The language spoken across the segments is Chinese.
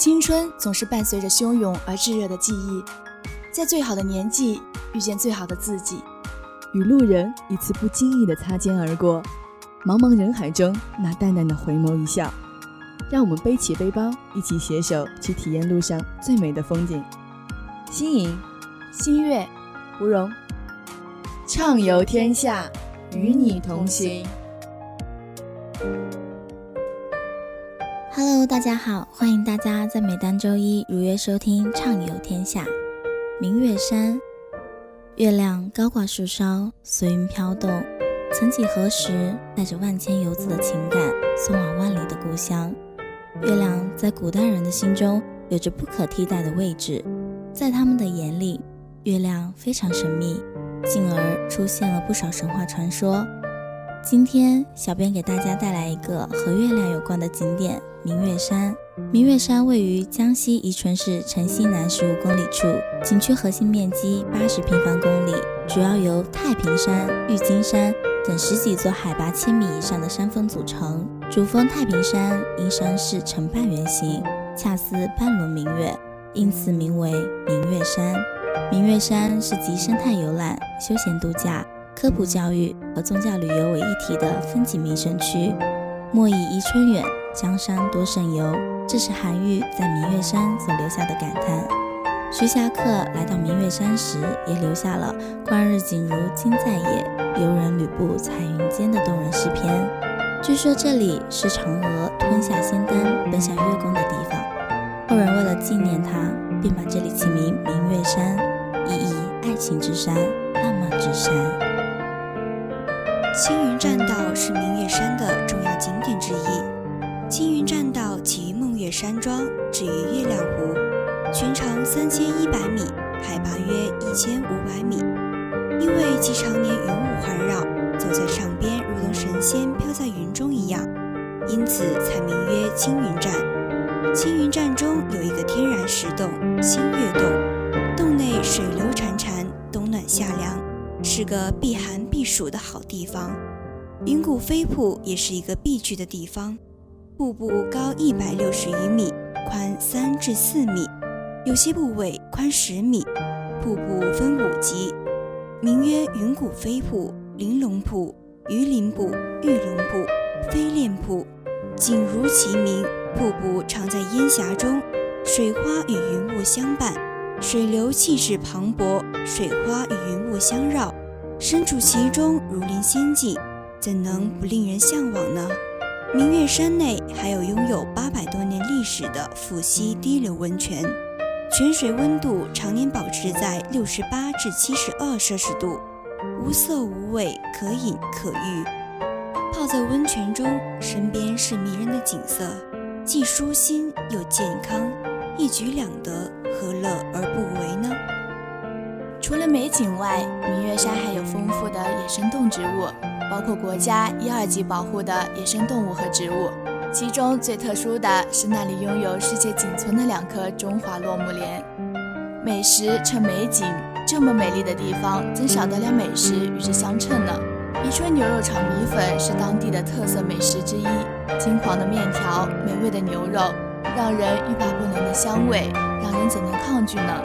青春总是伴随着汹涌而炙热的记忆，在最好的年纪遇见最好的自己，与路人一次不经意的擦肩而过，茫茫人海中那淡淡的回眸一笑，让我们背起背包，一起携手去体验路上最美的风景。新颖、新月、芙蓉，畅游天下，与你同行。Hello，大家好，欢迎大家在每当周一如约收听《畅游天下》。明月山，月亮高挂树梢，随云飘动。曾几何时，带着万千游子的情感，送往万里的故乡。月亮在古代人的心中有着不可替代的位置，在他们的眼里，月亮非常神秘，进而出现了不少神话传说。今天，小编给大家带来一个和月亮有关的景点。明月山，明月山位于江西宜春市城西南十五公里处，景区核心面积八十平方公里，主要由太平山、玉金山等十几座海拔千米以上的山峰组成。主峰太平山因山势呈半圆形，恰似半轮明月，因此名为明月山。明月山是集生态游览、休闲度假、科普教育和宗教旅游为一体的风景名胜区。莫以宜春远。江山多胜游，这是韩愈在明月山所留下的感叹。徐霞客来到明月山时，也留下了“观日景如今在也，游人履步彩云间”的动人诗篇。据说这里是嫦娥吞下仙丹奔向月宫的地方，后人为了纪念他，便把这里起名明月山，意义爱情之山，浪漫之山。青云栈道是明月山的重要景点之一。青云栈道起于梦月山庄，止于月亮湖，全长三千一百米，海拔约一千五百米。因为其常年云雾环绕，走在上边如同神仙飘在云中一样，因此才名曰青云栈。青云栈中有一个天然石洞——星月洞，洞内水流潺潺，冬暖夏凉，是个避寒避暑的好地方。云谷飞瀑也是一个必去的地方。瀑布高一百六十余米，宽三至四米，有些部位宽十米。瀑布分五级，名曰云谷飞瀑、玲珑瀑、鱼鳞瀑、玉龙瀑、飞练瀑。景如其名，瀑布常在烟霞中，水花与云雾相伴，水流气势磅礴，水花与云雾相绕，身处其中如临仙境，怎能不令人向往呢？明月山内还有拥有八百多年历史的伏羲滴流温泉，泉水温度常年保持在六十八至七十二摄氏度，无色无味，可饮可浴。泡在温泉中，身边是迷人的景色，既舒心又健康，一举两得，何乐而不为呢？除了美景外，明月山还有丰富的野生动植物。包括国家一二级保护的野生动物和植物，其中最特殊的是那里拥有世界仅存的两棵中华落木莲。美食称美景，这么美丽的地方，怎少得了美食与之相称呢？宜春牛肉炒米粉是当地的特色美食之一，金黄的面条，美味的牛肉，让人欲罢不能的香味，让人怎能抗拒呢？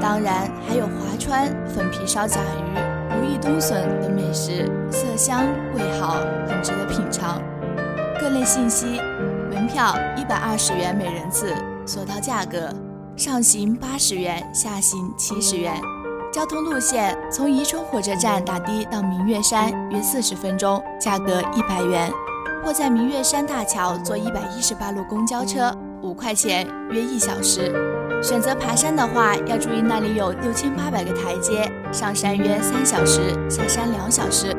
当然还有华川粉皮烧甲鱼。如意冬笋等美食，色香味好，很值得品尝。各类信息：门票一百二十元每人次，索道价格：上行八十元，下行七十元。交通路线：从宜春火车站打的到明月山约四十分钟，价格一百元；或在明月山大桥坐一百一十八路公交车，五块钱，约一小时。选择爬山的话，要注意那里有六千八百个台阶，上山约三小时，下山两小时。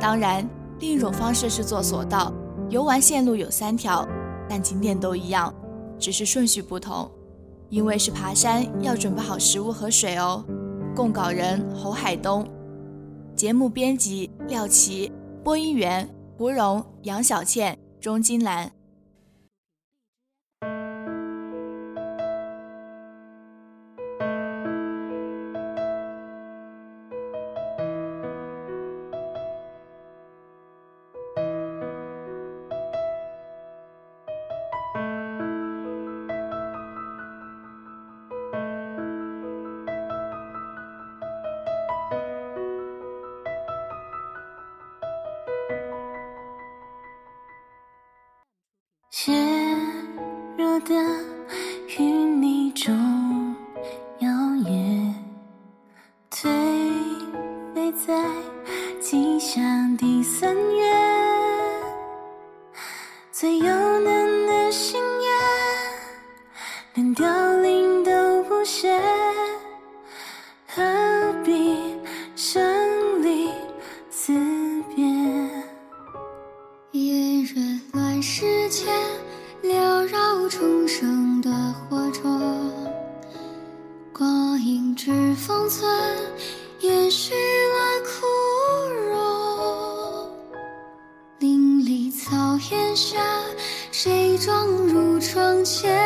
当然，另一种方式是坐索道，游玩线路有三条，但景点都一样，只是顺序不同。因为是爬山，要准备好食物和水哦。供稿人侯海东，节目编辑廖琪，播音员胡蓉、杨小倩、钟金兰。的下，谁撞入窗前？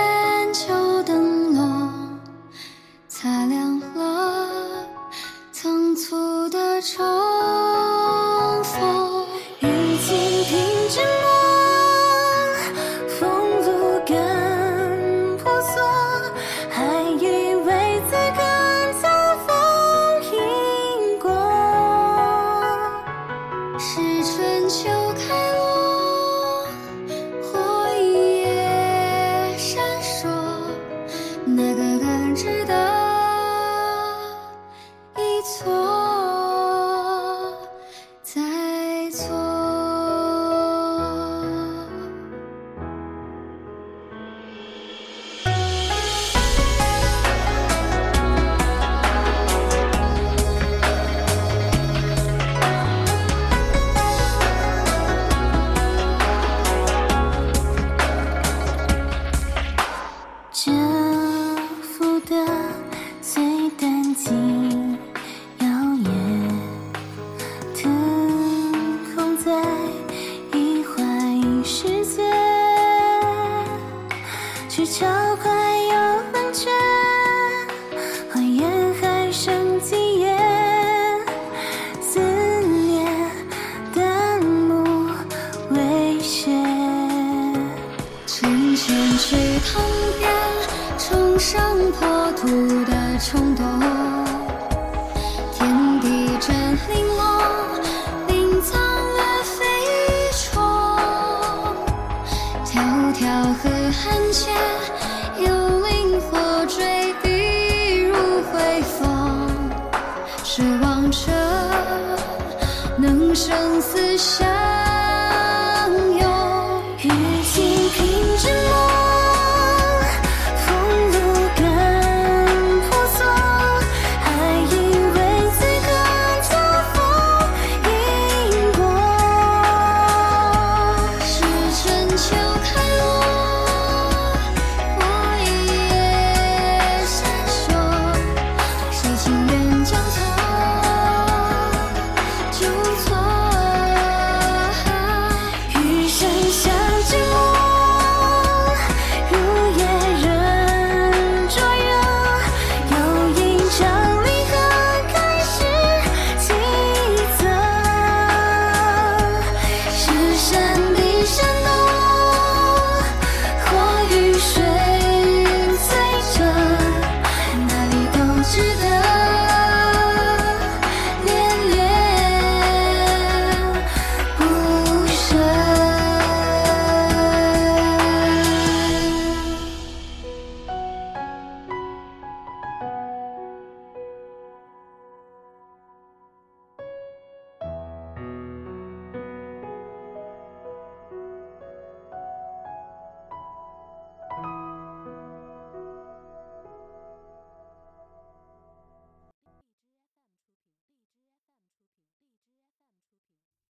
金摇曳，腾空在一花一世界。鹊桥快又冷却，火焰还剩几页？思念淡漠未歇，成全去痛别，冲上破土的冲动。寒暄